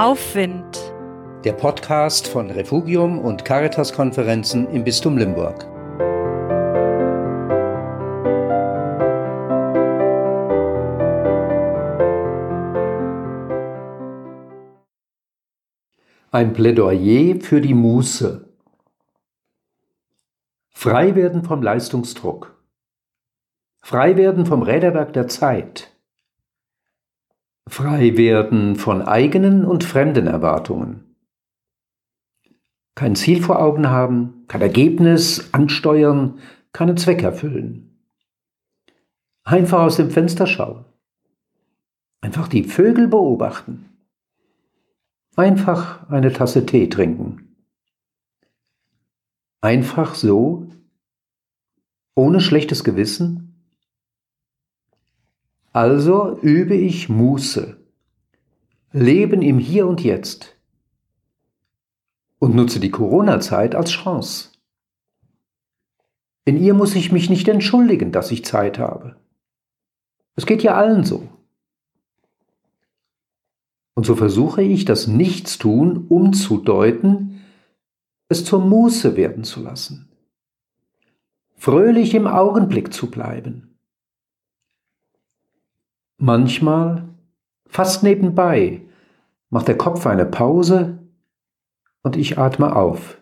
Aufwind. Der Podcast von Refugium und Caritas-Konferenzen im Bistum Limburg. Ein Plädoyer für die Muße. Frei werden vom Leistungsdruck. Frei werden vom Räderwerk der Zeit. Frei werden von eigenen und fremden Erwartungen. Kein Ziel vor Augen haben, kein Ergebnis ansteuern, keinen Zweck erfüllen. Einfach aus dem Fenster schauen. Einfach die Vögel beobachten. Einfach eine Tasse Tee trinken. Einfach so, ohne schlechtes Gewissen, also übe ich Muße, Leben im Hier und Jetzt und nutze die Corona-Zeit als Chance. In ihr muss ich mich nicht entschuldigen, dass ich Zeit habe. Es geht ja allen so. Und so versuche ich, das Nichtstun umzudeuten, es zur Muße werden zu lassen. Fröhlich im Augenblick zu bleiben Manchmal, fast nebenbei, macht der Kopf eine Pause und ich atme auf.